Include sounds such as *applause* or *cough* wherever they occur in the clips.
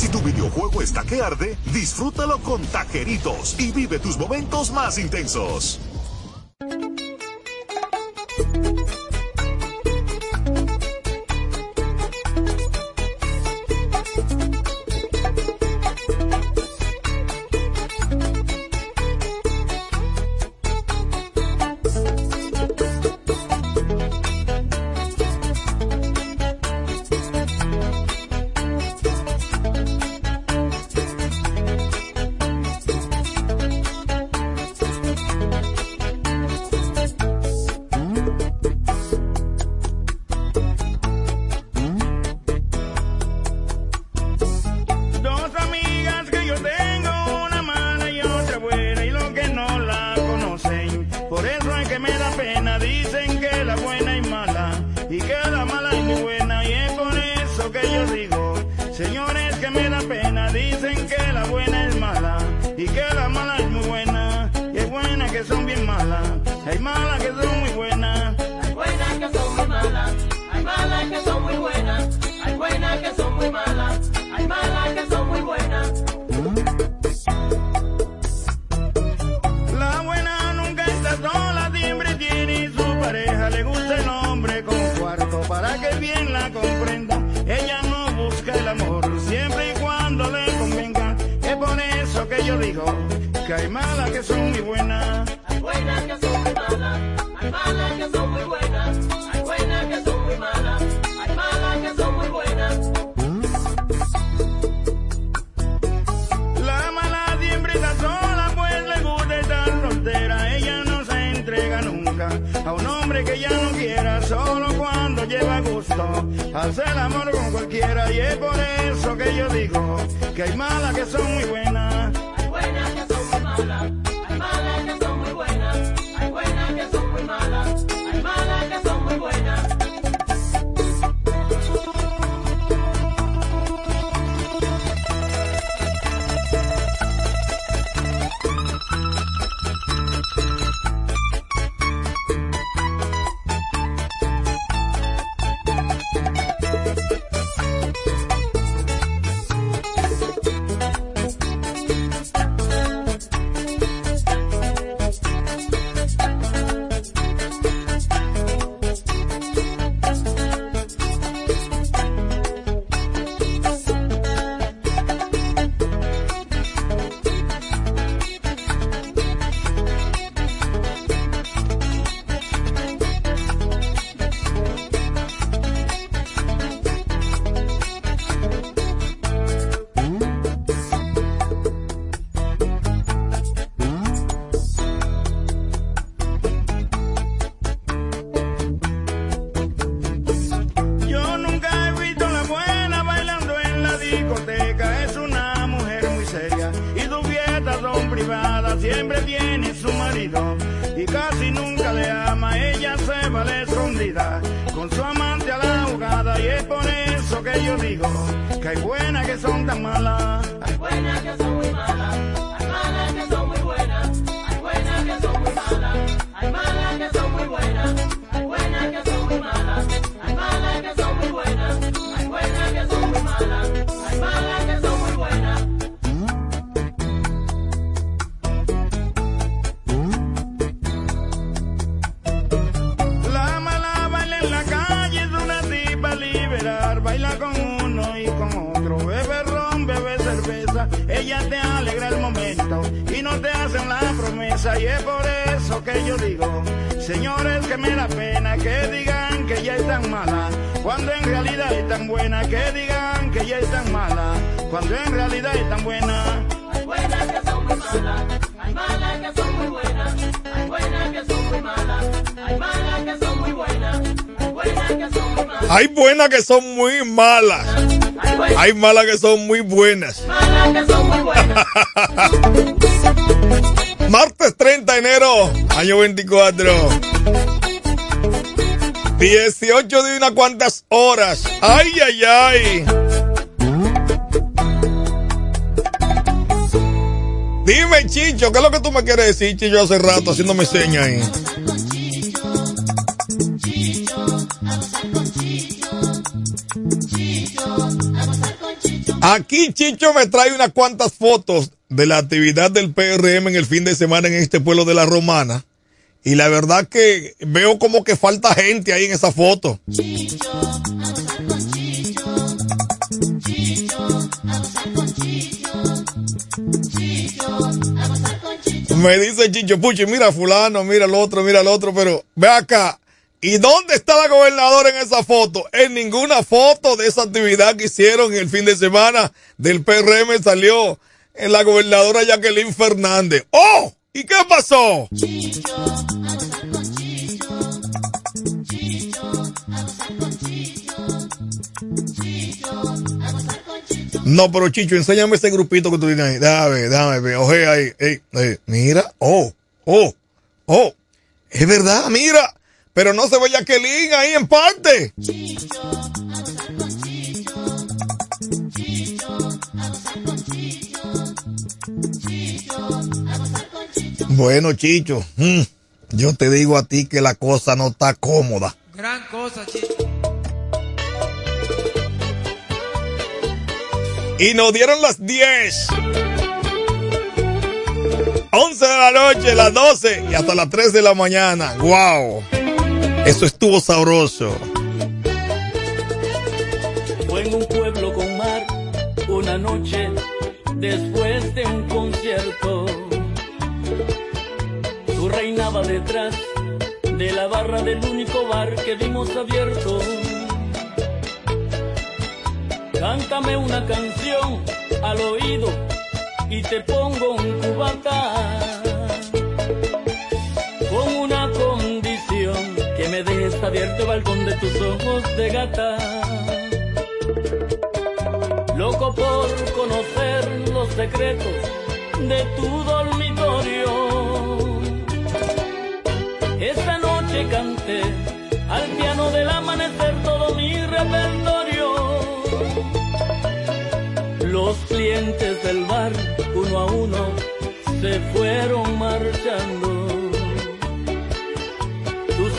Si tu videojuego está que arde, disfrútalo con Tajeritos y vive tus momentos más intensos. Que son muy malas. Hay malas que son muy buenas. *laughs* Martes 30 de enero, año 24. 18 de unas cuantas horas. Ay, ay, ay. Dime, Chicho, ¿qué es lo que tú me quieres decir, Chicho, hace rato haciéndome señas ahí? Aquí Chicho me trae unas cuantas fotos de la actividad del PRM en el fin de semana en este pueblo de la Romana. Y la verdad que veo como que falta gente ahí en esa foto. Me dice Chicho Puchi, mira fulano, mira el otro, mira el otro, pero ve acá. ¿Y dónde está la gobernadora en esa foto? En ninguna foto de esa actividad que hicieron el fin de semana del PRM salió en la gobernadora Jacqueline Fernández. ¡Oh! ¿Y qué pasó? No, pero Chicho, enséñame ese grupito que tú tienes ahí. Déjame ver. Oje ahí. Mira. Oh, oh, oh. Es verdad, mira. Pero no se ve Jacqueline ahí en parte. Bueno, Chicho, mm, yo te digo a ti que la cosa no está cómoda. Gran cosa, Chicho. Y nos dieron las 10. 11 de la noche, las 12 y hasta las 3 de la mañana. ¡Wow! Eso estuvo sabroso. Fue en un pueblo con mar, una noche después de un concierto. Tú reinaba detrás de la barra del único bar que vimos abierto. Cántame una canción al oído y te pongo un cubata. Dejes abierto el balcón de tus ojos de gata. Loco por conocer los secretos de tu dormitorio. Esta noche canté al piano del amanecer todo mi repertorio. Los clientes del bar, uno a uno, se fueron marchando.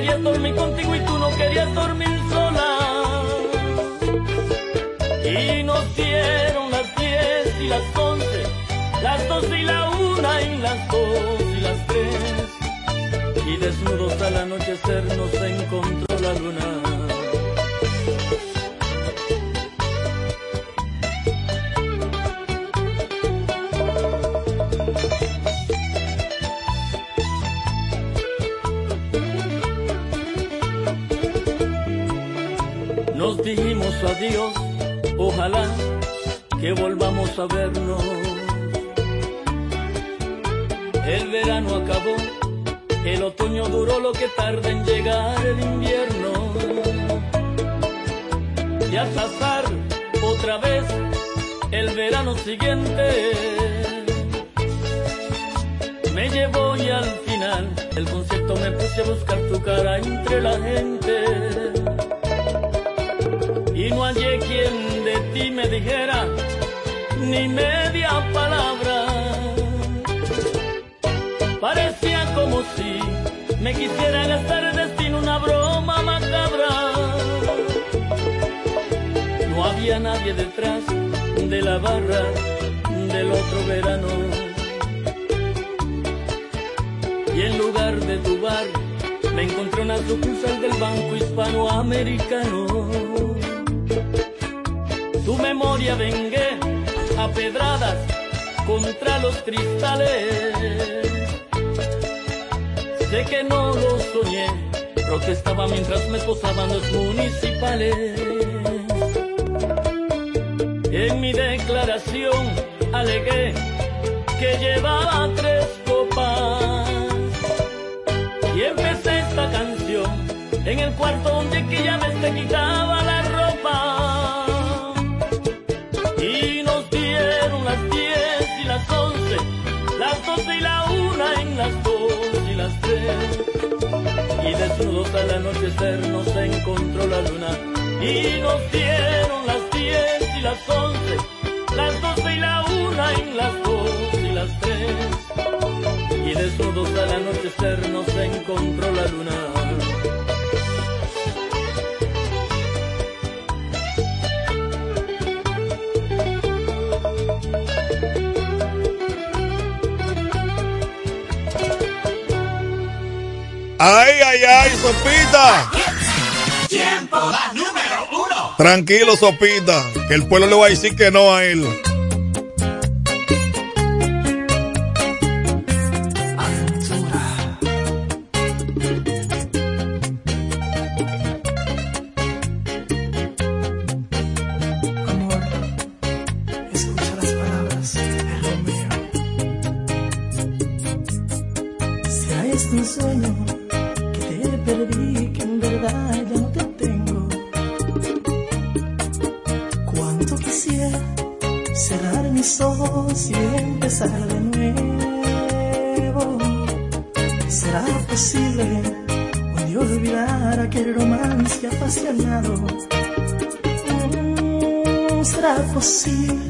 Quería dormir contigo y tú no querías dormir sola. Y nos dieron las diez y las once, las dos y la una y las dos y las tres. Y desnudos al anochecer El verano acabó, el otoño duró lo que tarda en llegar el invierno. Y al pasar otra vez el verano siguiente, me llevó y al final el concierto me puse a buscar tu cara entre la gente. Y no hallé quien de ti me dijera ni media palabra. Parecía como si me quisiera gastar el destino una broma macabra. No había nadie detrás de la barra del otro verano. Y en lugar de tu bar, me encontré una sucursal del Banco Hispanoamericano. Tu memoria vengué a pedradas contra los cristales. Sé que no lo soñé, protestaba mientras me posaban los municipales. En mi declaración alegué que llevaba tres copas y empecé esta canción en el cuarto donde aquella vez te quitaba la anochecer nos encontró la luna y nos dieron las diez y las once, las doce y la una y las dos y las tres. Y desnudos al anochecer nos encontró la luna. Ay, ay, ay, Sopita. Tiempo la número uno. Tranquilo, Sopita, que el pueblo le va a decir que no a él. apasionado. ¿Será posible?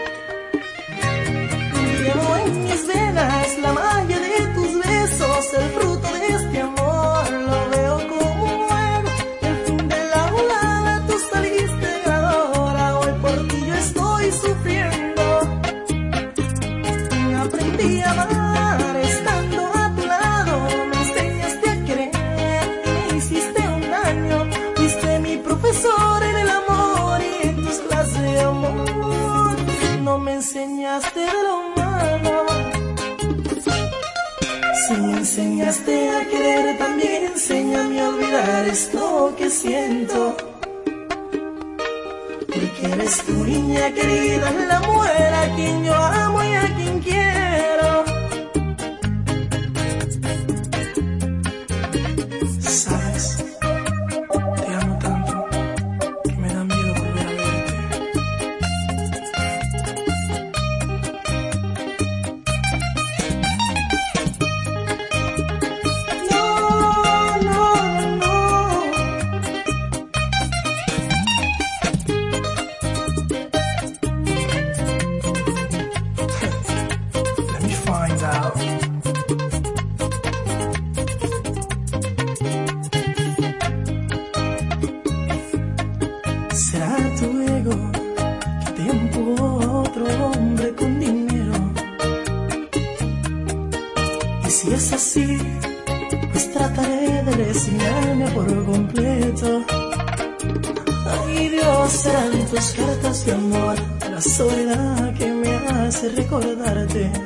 porque rogué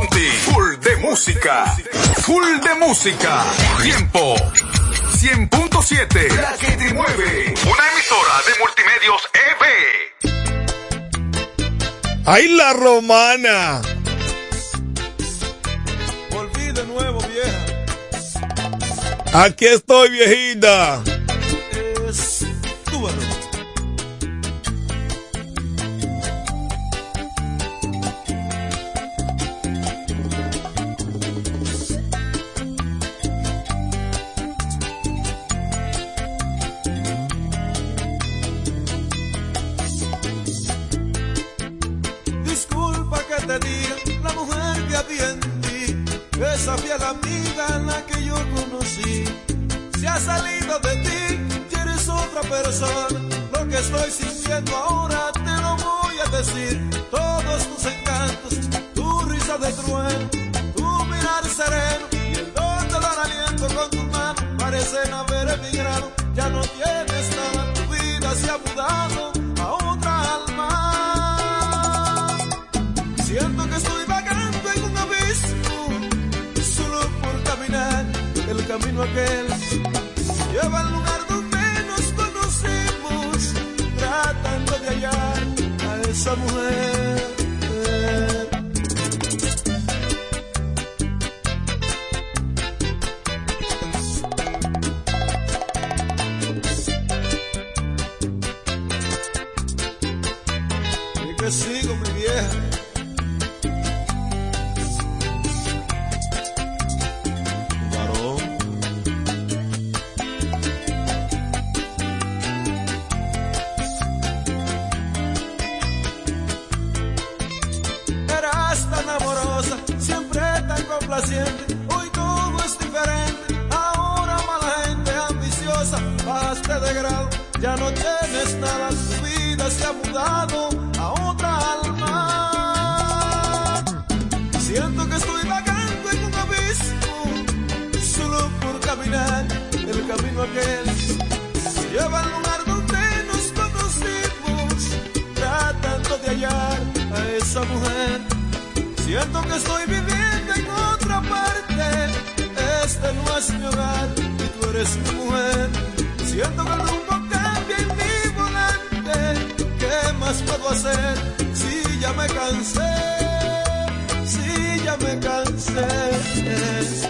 Full de música, full de música. Tiempo 100.7, la que te. Una emisora de Multimedios EB. ¡Ay, la romana! Volví de nuevo, vieja. Aquí estoy, viejita. esa mujer. me cansé.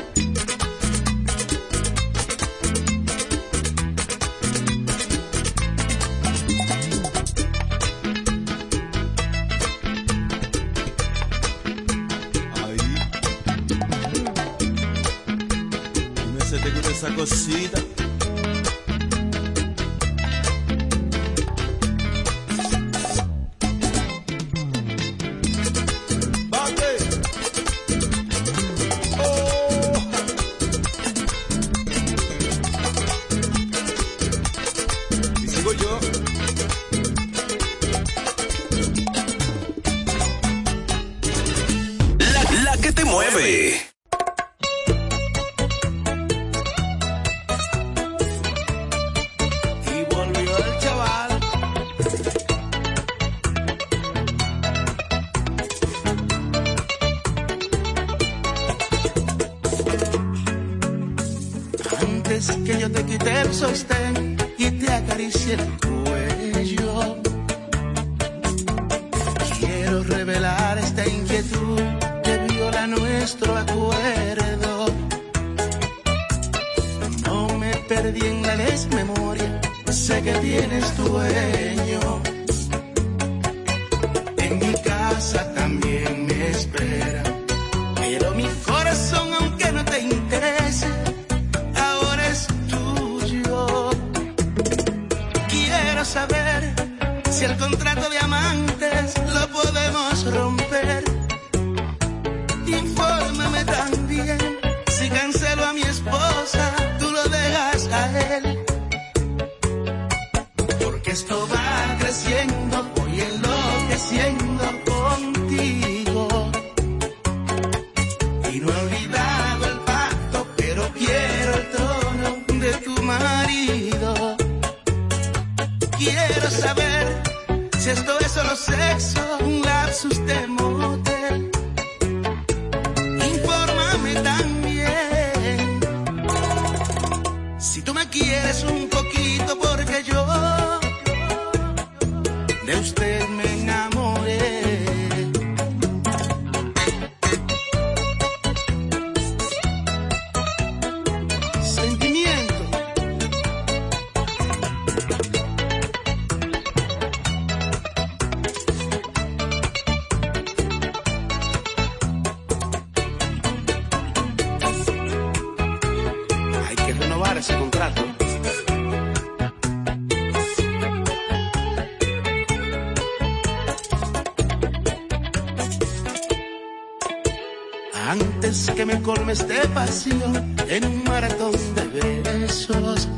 que me colme de pasión en un maratón de besos.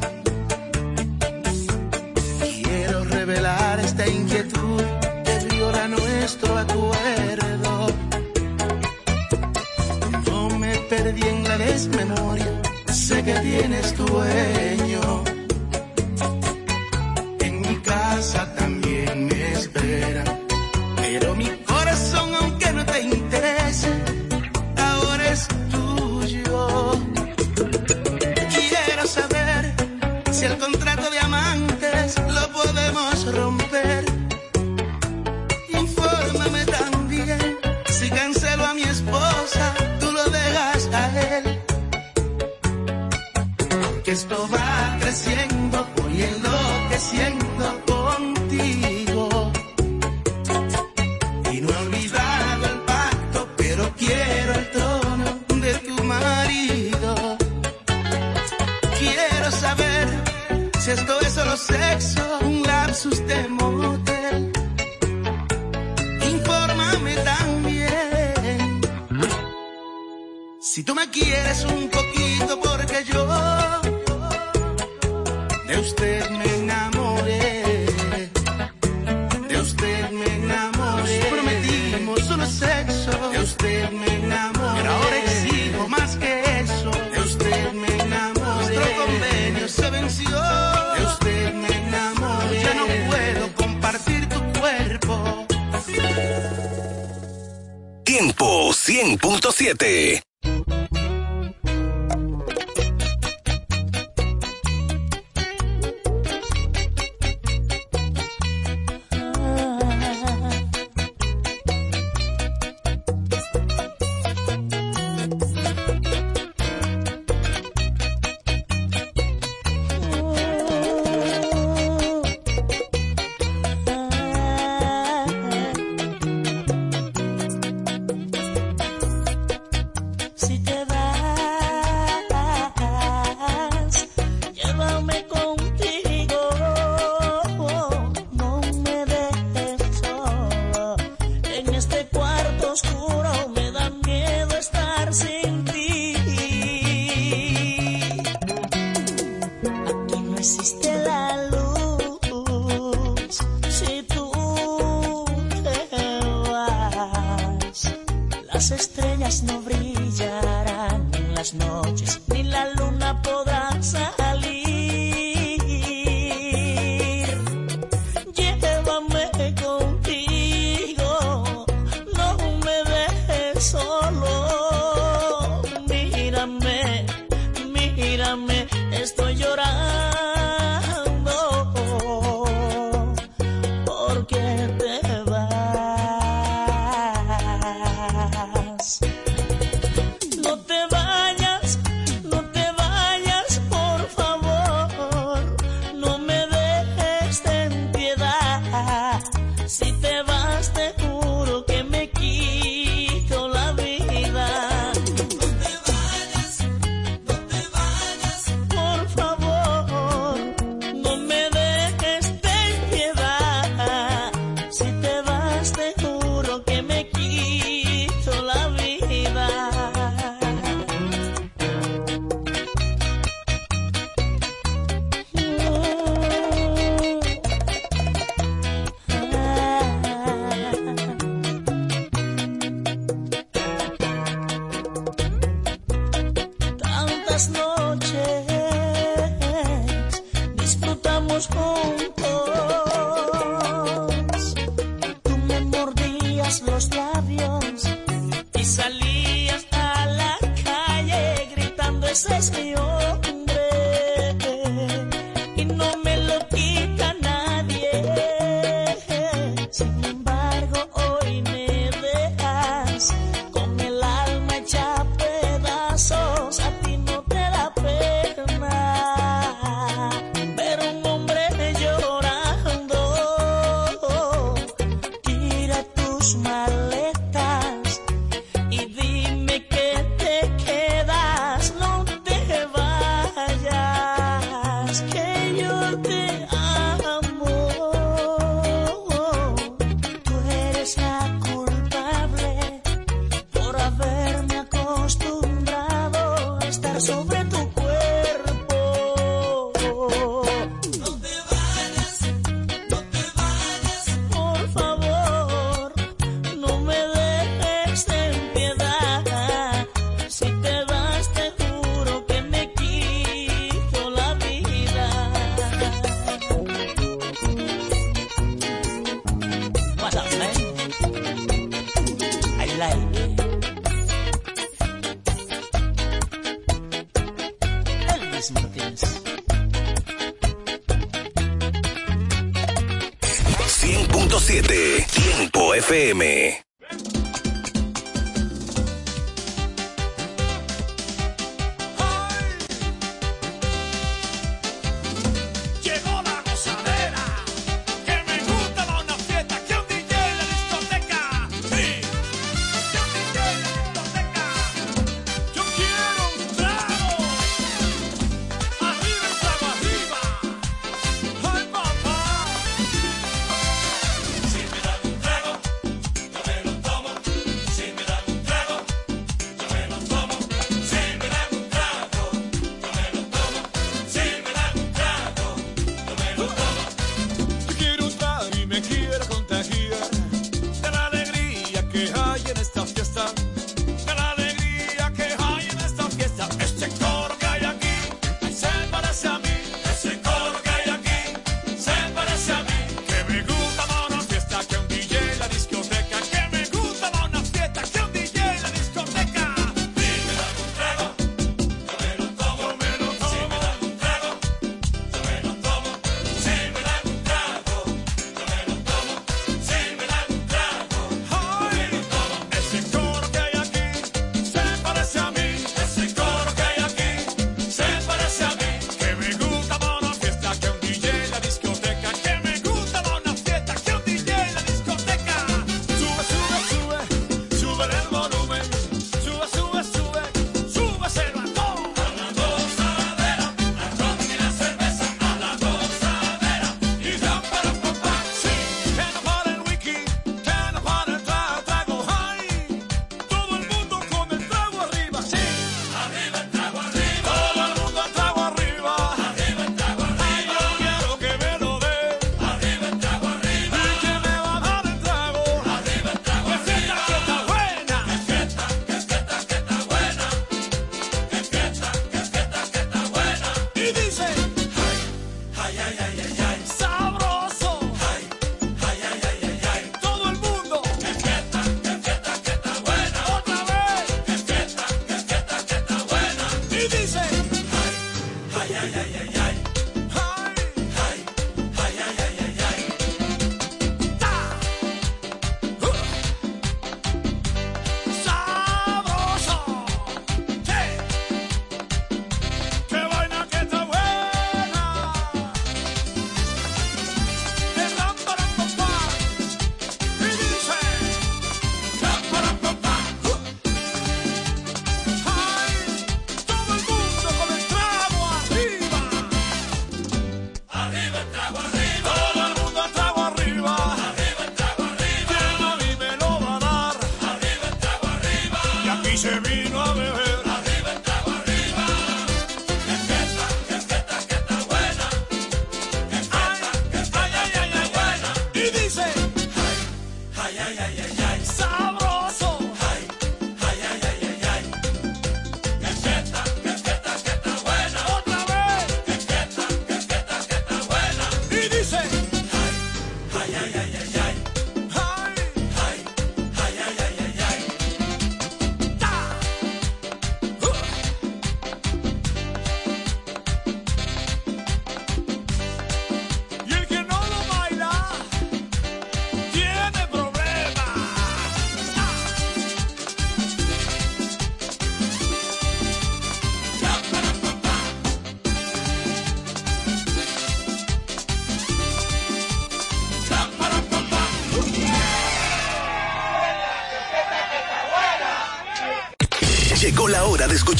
Quiero revelar esta inquietud que viola nuestro acuerdo. No me perdí en la desmemoria, sé que tienes dueño.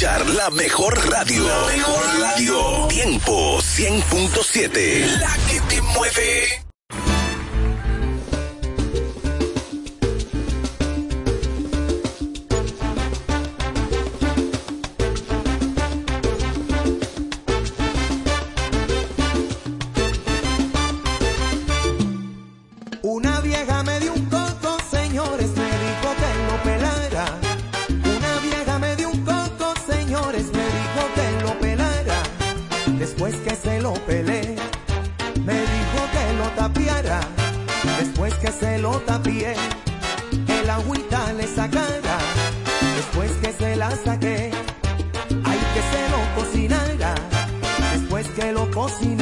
la mejor radio. La mejor radio. Tiempo 100.7. La que te mueve. sin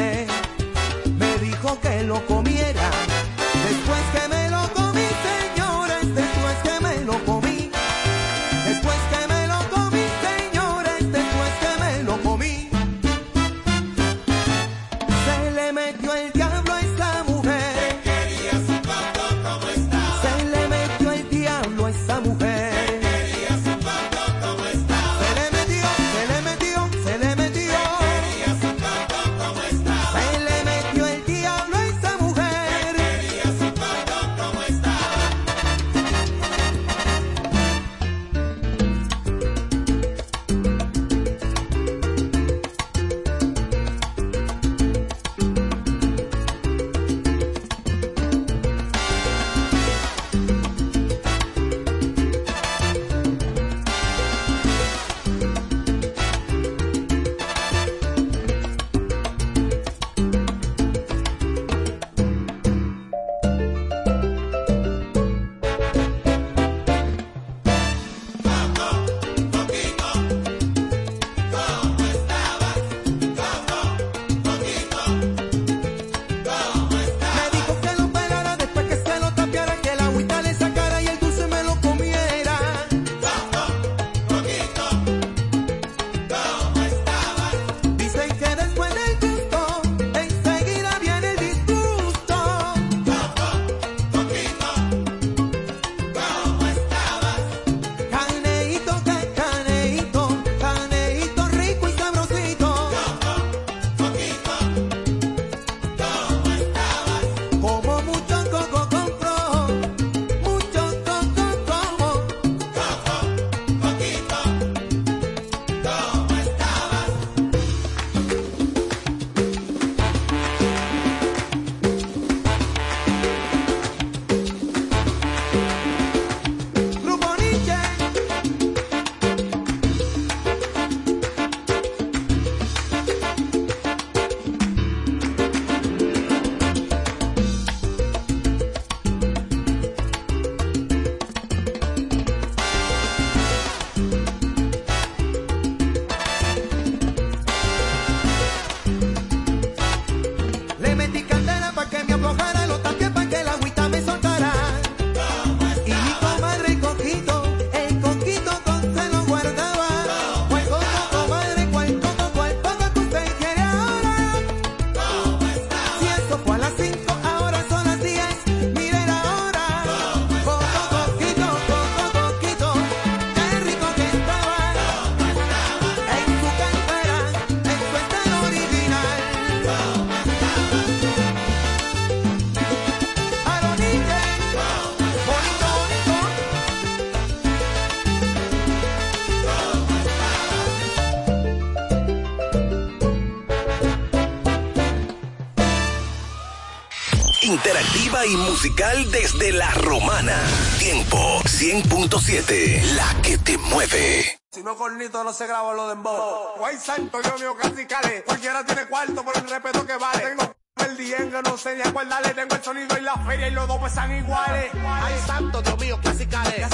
y musical desde La Romana. Tiempo 100.7, la que te mueve. Si no cornito no se graba lo de embo. Guay santo, dios mío, casi cale. Cualquiera tiene cuarto por el respeto que vale. Tengo el diengue, no sé ni acordarle. Tengo el sonido y la feria y los dos pesan iguales. Ay santo, Dios mío, casi cale.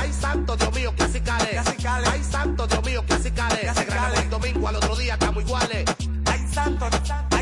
Ay santo, Dios mío, casi cale. Ay santo, Dios mío, casi cale. Se graba el domingo, al otro día estamos iguales. Ay santo, santo.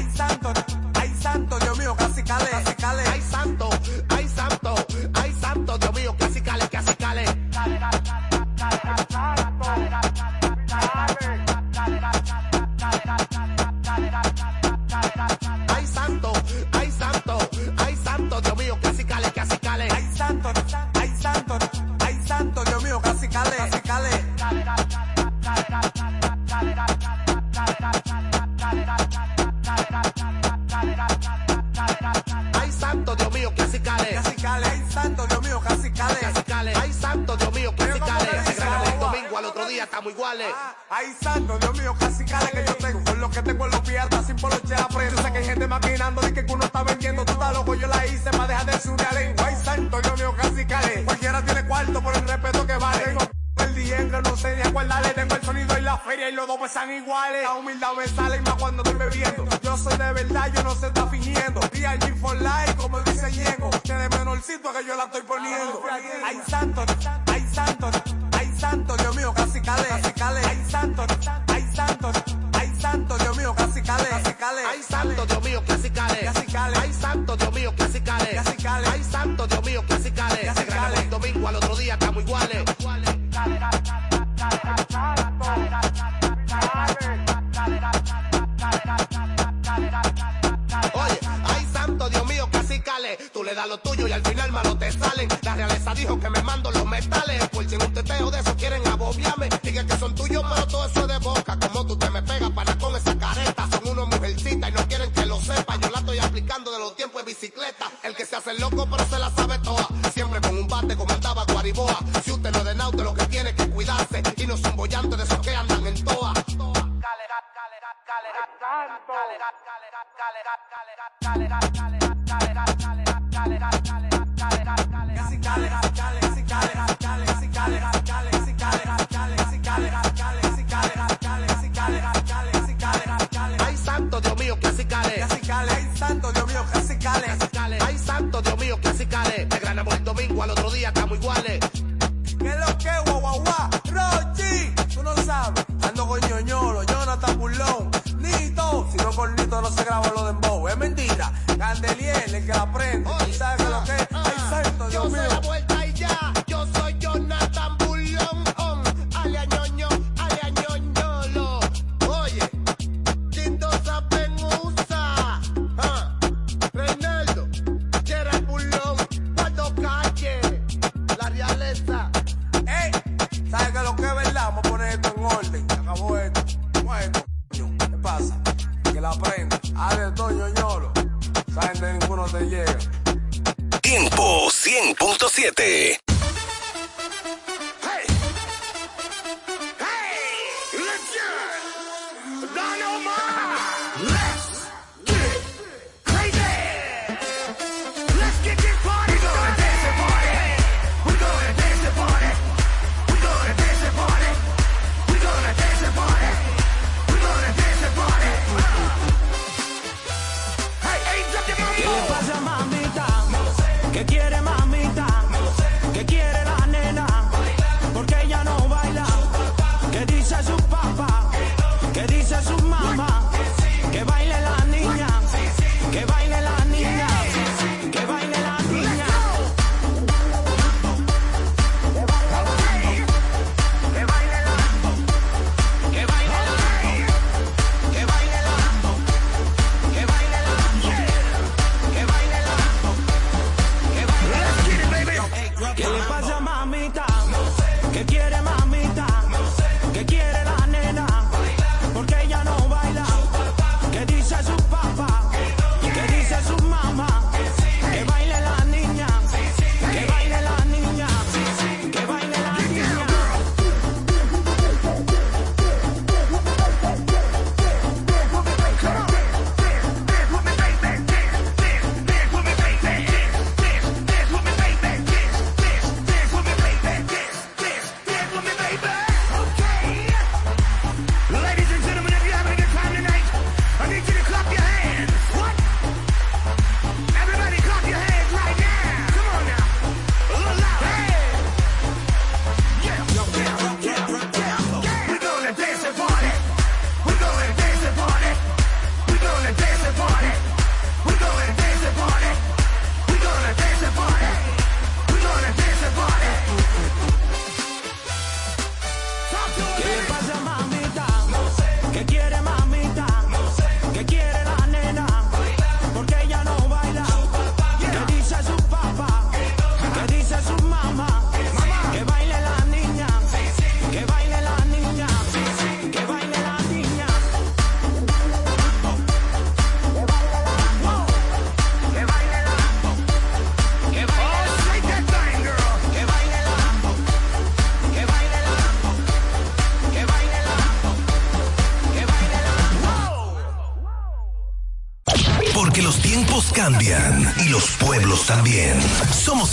tuyo, pero todo eso de boca. Como tú te me pegas para con esa careta. Son unos mujercitas y no quieren que lo sepa. Yo la estoy aplicando de los tiempos de bicicleta. El que se hace loco, pero se la sabe toda. Siempre con un bate como andaba Guariboa. Si usted no es de nauta, lo que tiene es que cuidarse. Y no son bollantes de esos que andan en toa.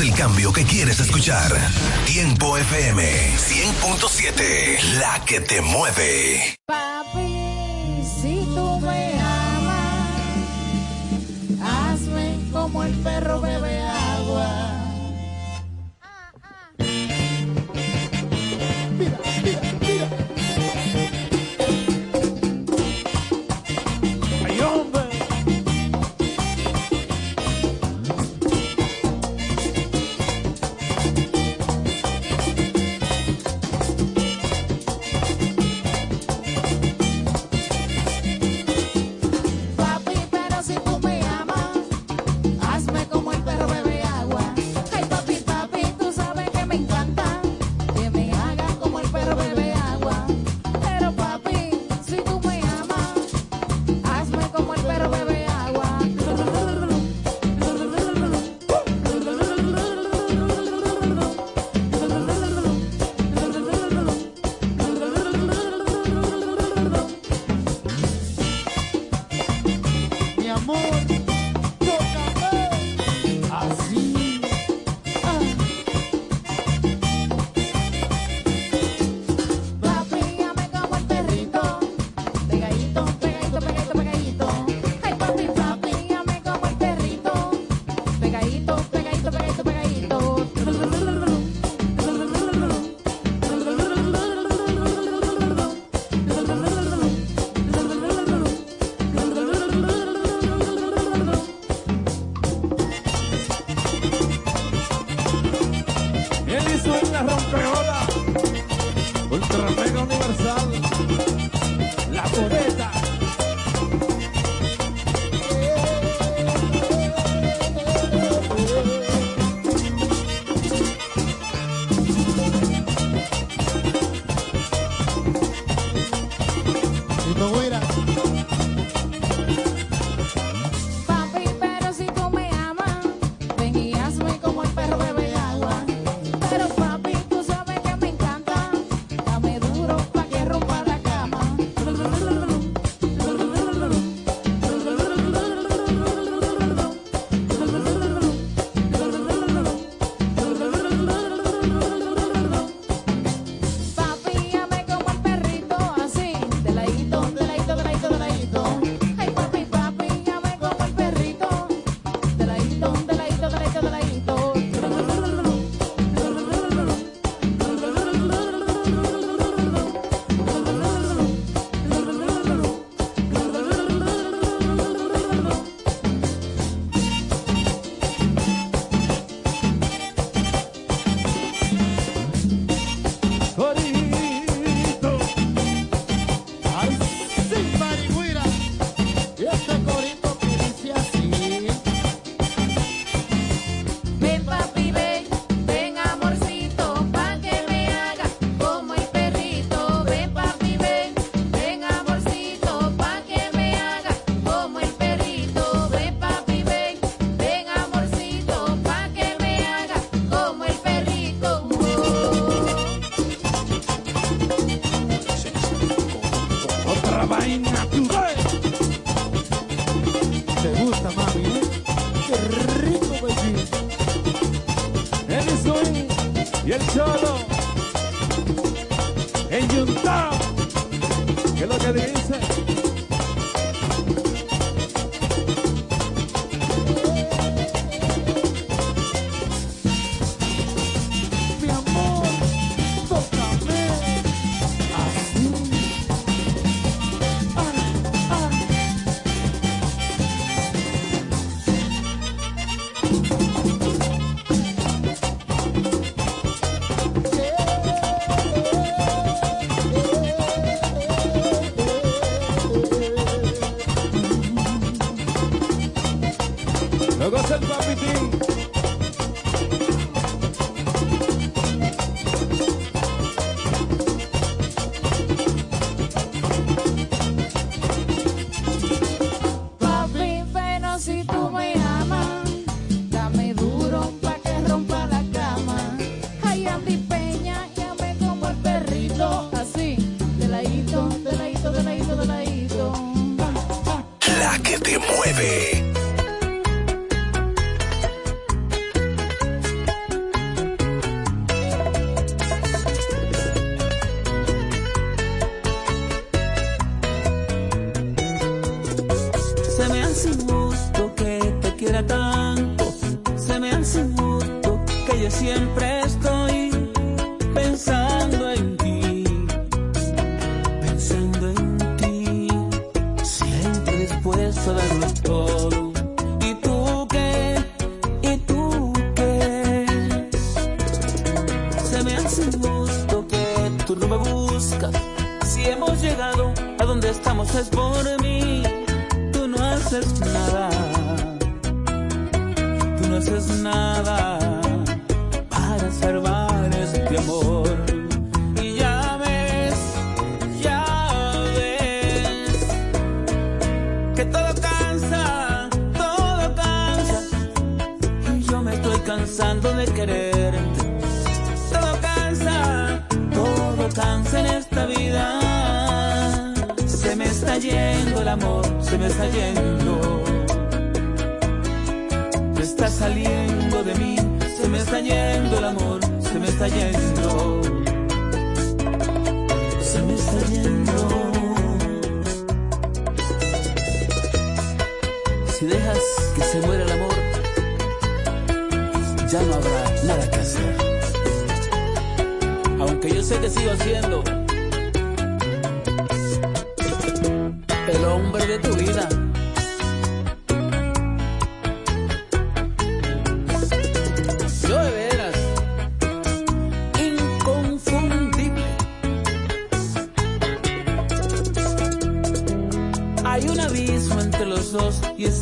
el cambio que quieres escuchar. Tiempo FM 100.7, la que te mueve.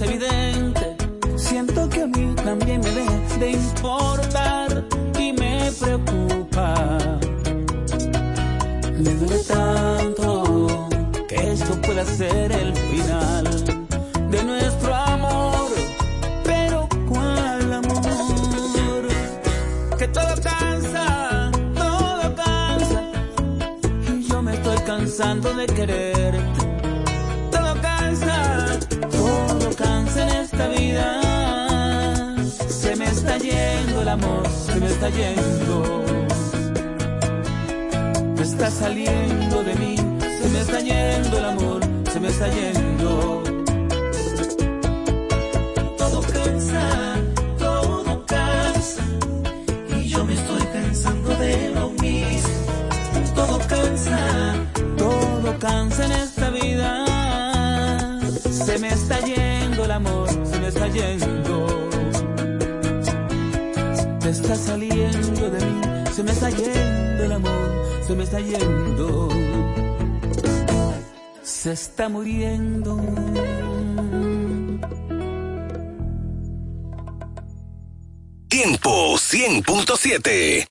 Evidente. Siento que a mí también me deja de importar y me preocupa. Me duele tanto que esto pueda ser el final de nuestro amor. Pero ¿cuál amor? Que todo cansa, todo cansa. Y yo me estoy cansando de quererte. Se me está yendo. Me está saliendo de mí, se me está yendo el amor, se me está yendo. Todo cansa, todo cansa, y yo me estoy cansando de lo mismo. Todo cansa, todo cansa en esta vida. Se me está yendo el amor, se me está yendo. Se está saliendo de mí, se me está yendo el amor, se me está yendo. Se está muriendo. Tiempo 100.7.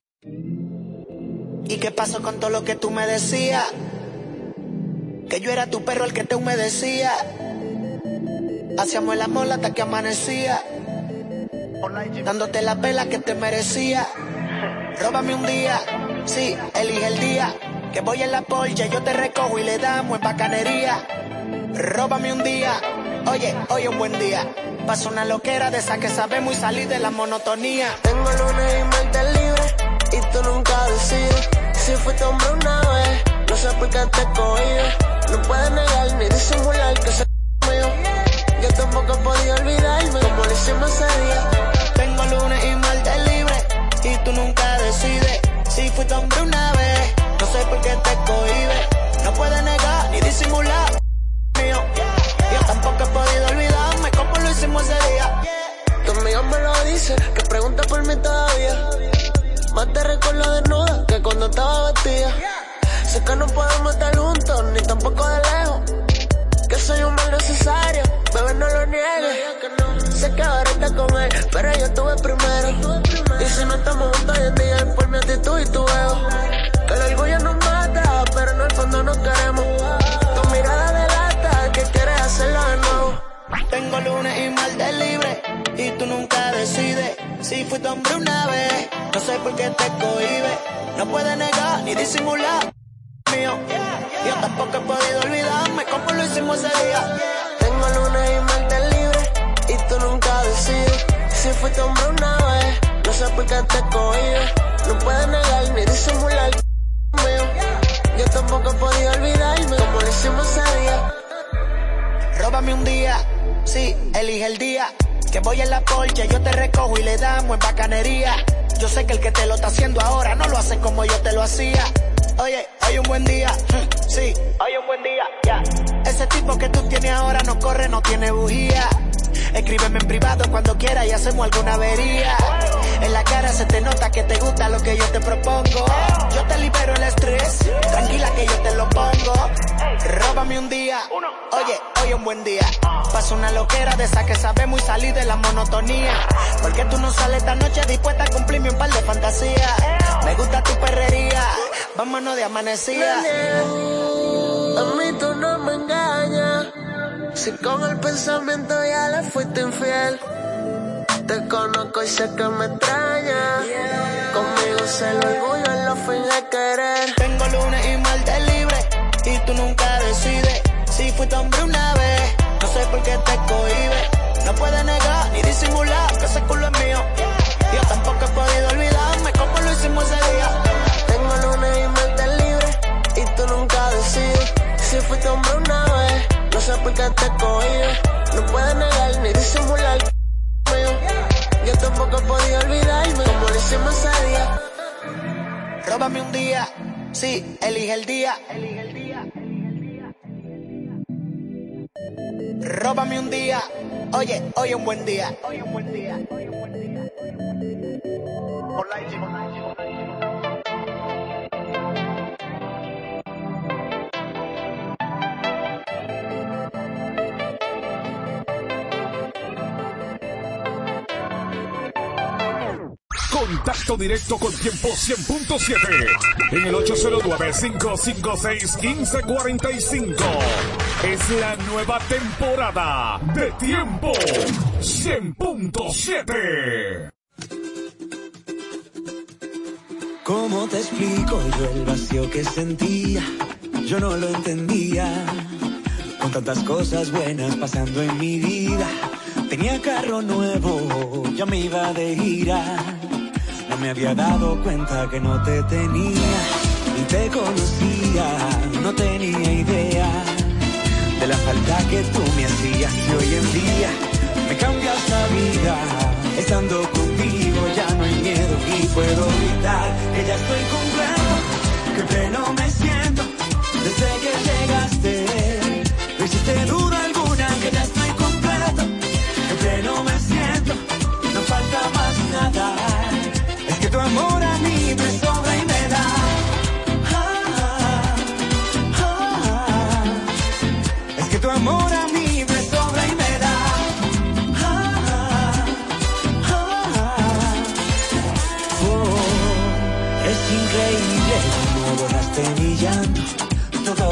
¿Y qué pasó con todo lo que tú me decías? Que yo era tu perro el que te humedecía. Hacíamos el amor hasta que amanecía. Dándote la pela que te merecía. Róbame un día, sí, elige el día. Que voy en la Porsche, yo te recojo y le damos en bacanería. Róbame un día, oye, hoy un buen día. Paso una loquera de esa que sabemos y salir de la monotonía. Tengo lunes y martes libre y tú nunca decides. Si fuiste hombre una vez, no sé por qué te cogí. No puedes negar ni disimular que se mío. Yo tampoco podido olvidarme como lo hicimos ese día. Lunes y martes libre y tú nunca decides. Si fuiste hombre una vez, no sé por qué te cohibe. No puedes negar ni disimular mío. Yo tampoco he podido olvidarme como lo hicimos ese día. Tu amiga me lo dice, que pregunta por mí todavía. Más te recuerdo desnuda que cuando estaba vestida. Sé que no podemos estar juntos, ni tampoco de lejos. Que soy un mal necesario, bebé no lo niegues. Sé que yo estuve primero. Y si no estamos juntos hoy en día es por mi actitud y tu ego. Que el orgullo nos mata, pero en el fondo nos queremos. Tu mirada delata que quieres hacerlo de nuevo. Tengo lunes y martes libre y tú nunca decides. Si fuiste hombre una vez, no sé por qué te cohibe. No puedes negar ni disimular mío. Yo tampoco he podido olvidarme como lo hicimos ese día. Tengo lunes y martes libre y tú nunca decides. Si fuiste hombre una vez, no sé por qué te cohibe. No puedes negar ni disimular mío. Yo tampoco he podido olvidarme como lo hicimos ese día. Róbame un día, sí, elige el día. Que voy en la Porsche, yo te recojo y le damos en bacanería. Yo sé que el que te lo está haciendo ahora no lo hace como yo te lo hacía. Oye, hoy un buen día, *laughs* sí, hoy un buen día, ya. Ese tipo que tú tienes ahora no corre, no tiene bujía. Escríbeme en privado cuando quieras y hacemos alguna avería. En la cara se te nota que te gusta lo que yo te propongo. Yo te libero el estrés, tranquila que yo te lo pongo. Róbame un día, oye, hoy un buen día. Paso una loquera de esa que sabemos y salir de la monotonía. Porque tú no sales esta noche dispuesta a cumplirme un par de fantasías. Me gusta tu perrería, vámonos de amanecida. Si con el pensamiento ya le fuiste infiel. Te conozco y sé que me extraña. Conmigo se lo orgullo en lo finge querer. Tengo lunes y martes libre y tú nunca decides. Si fuiste hombre una vez, no sé por qué te cohibe. No puedes negar ni disimular que ese culo es mío. Yo tampoco he podido olvidarme como lo hicimos ese día. Tengo lunes y martes libre y tú nunca decides. Si fuiste hombre una vez, no sé por qué te cohibes. No puedes negar ni disimular. Yo tampoco he podido olvidarme como lo hicimos ese día. Róbame un día, sí, elige el día. Róbame un día, oye, hoy un buen día. Hoy un buen día. Contacto directo con Tiempo 100.7 en el 809-556-1545. Es la nueva temporada de Tiempo 100.7. ¿Cómo te explico yo el vacío que sentía? Yo no lo entendía. Con tantas cosas buenas pasando en mi vida. Tenía carro nuevo, ya me iba de gira. Me había dado cuenta que no te tenía. Ni te conocía, no tenía idea de la falta que tú me hacías. Y hoy en día me cambias la vida. Estando contigo ya no hay miedo y puedo gritar que ya estoy completo, que pleno me siento desde que llegaste. No hiciste duda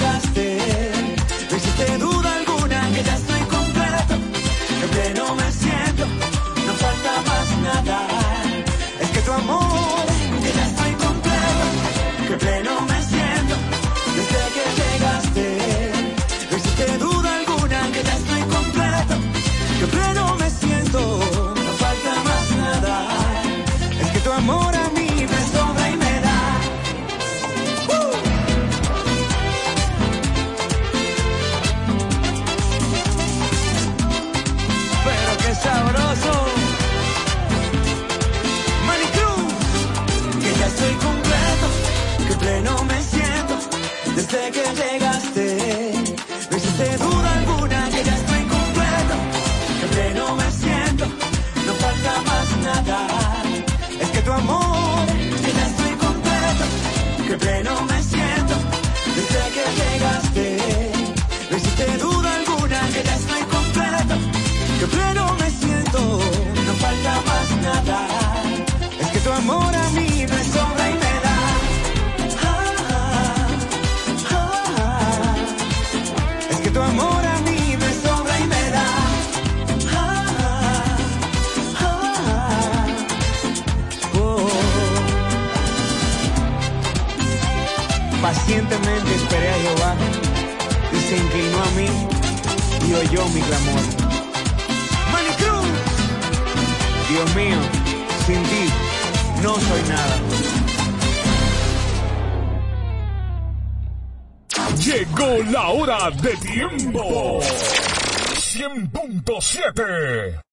No hiciste duda alguna que ya estoy completo, que pleno me siento, no falta más nada. Es que tu amor, que llegaste. No hiciste duda alguna que ya estoy completo, que pleno me siento, no falta más nada. Es que tu amor, que ya estoy completo, que pleno me a Jehová y se inclinó a mí y oyó mi clamor. ¡Manicruz! Dios mío, sin ti no soy nada. Llegó la hora de tiempo. 100.7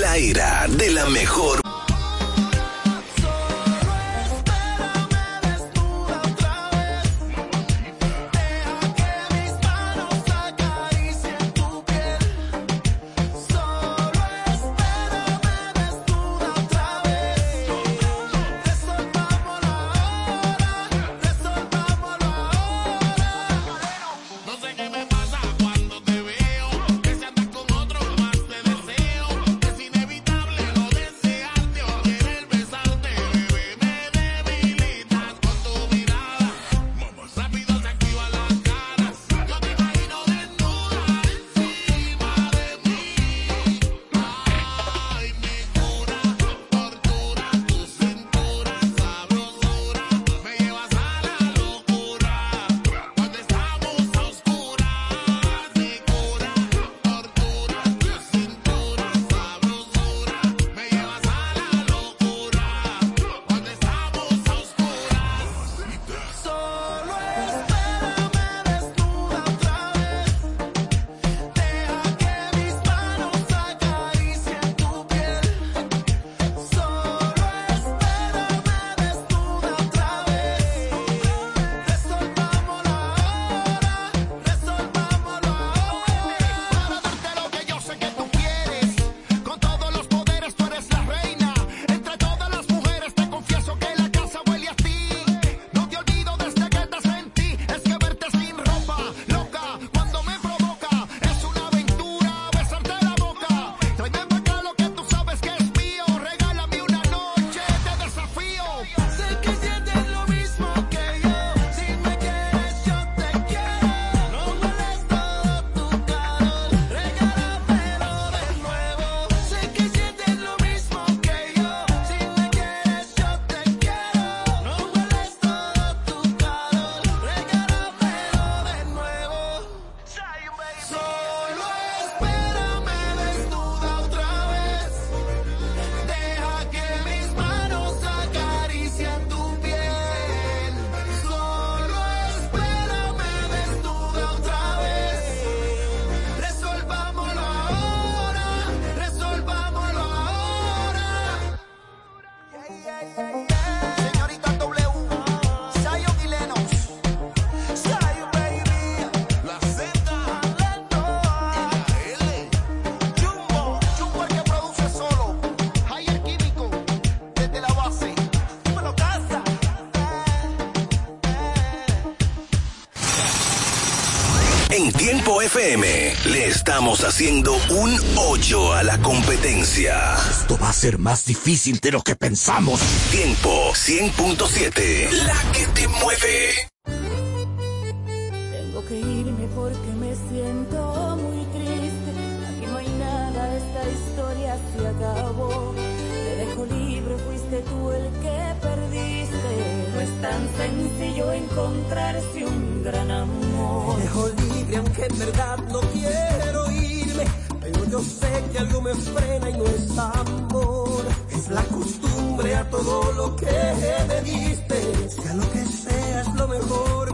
la era de la mejor. FM le estamos haciendo un 8 a la competencia. Esto va a ser más difícil de lo que pensamos. Tiempo 100.7, la que te mueve. Tengo que irme porque me siento muy triste. Aquí no hay nada, esta historia se acabó. Te dejo libre, fuiste tú el que perdiste. No es tan sencillo encontrarse un gran amor. Te dejo y aunque en verdad no quiero irme, pero yo sé que algo me frena y no es amor. Es la costumbre a todo lo que me diste, sea lo que sea es lo mejor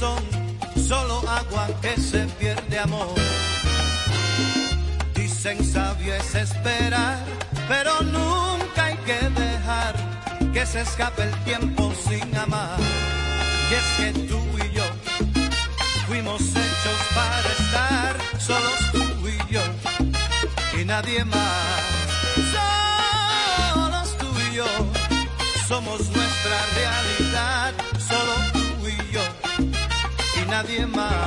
son solo agua que se pierde amor. Dicen sabio es esperar, pero nunca hay que dejar que se escape el tiempo sin amar. Y es que tú y yo fuimos hechos para estar solos tú y yo y nadie más. Y nadie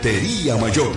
Ferretería Mayor,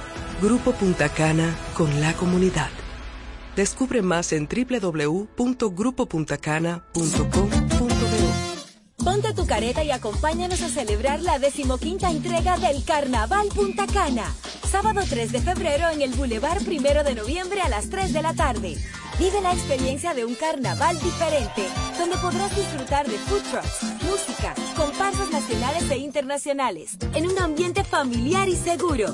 Grupo Punta Cana con la comunidad. Descubre más en www.grupopuntacana.com.do. Ponte tu careta y acompáñanos a celebrar la decimoquinta entrega del Carnaval Punta Cana. Sábado 3 de febrero en el Boulevard Primero de Noviembre a las 3 de la tarde. Vive la experiencia de un carnaval diferente, donde podrás disfrutar de food trucks, música, comparsas nacionales e internacionales, en un ambiente familiar y seguro.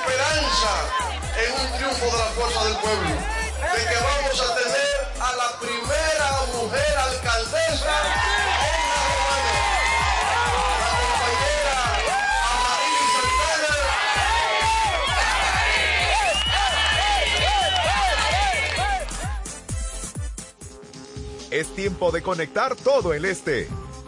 Esperanza en un triunfo de la fuerza del pueblo, de que vamos a tener a la primera mujer alcaldesa en la Romana, la compañera Amarili Es tiempo de conectar todo el este.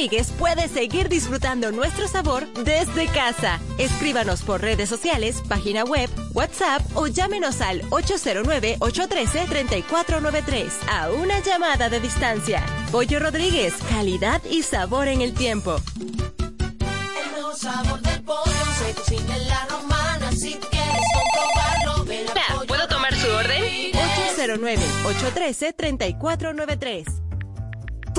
Rodríguez puedes seguir disfrutando nuestro sabor desde casa. Escríbanos por redes sociales, página web, WhatsApp o llámenos al 809-813-3493 a una llamada de distancia. Pollo Rodríguez, calidad y sabor en el tiempo. El mejor sabor del pollo se cocina en la romana. Si tú quieres comprobarlo, ven a Pollo ¿Puedo tomar su orden? Rodríguez. 809-813-3493.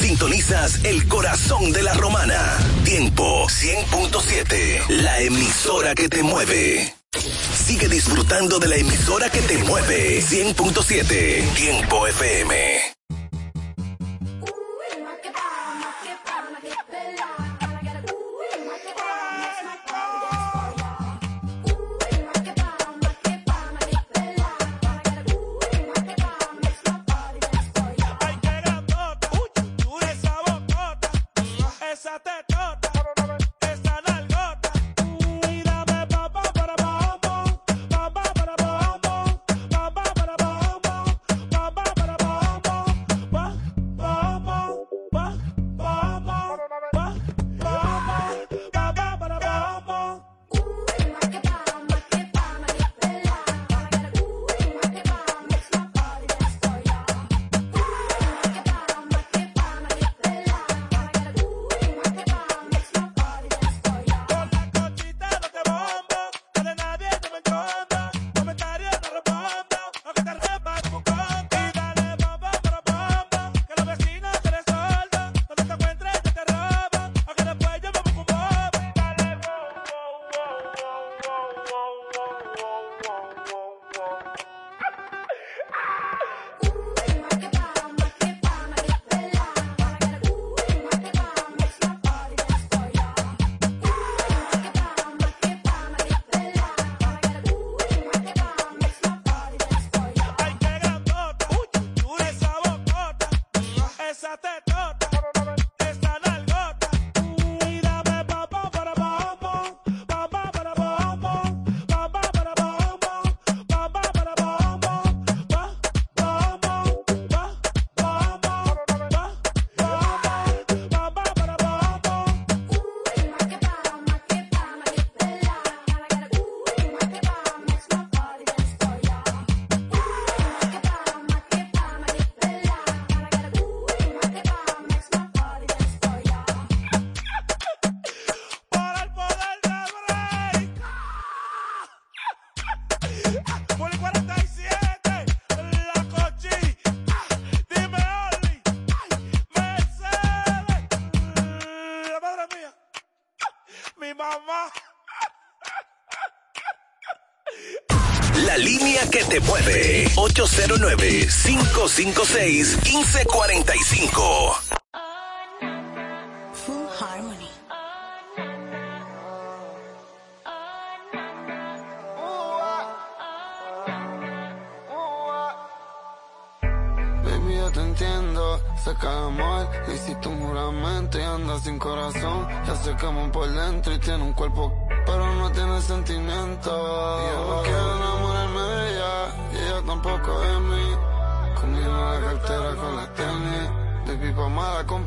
Sintonizas el corazón de la romana. Tiempo 100.7. La emisora que te mueve. Sigue disfrutando de la emisora que te mueve. 100.7. Tiempo FM. 809-556-1545.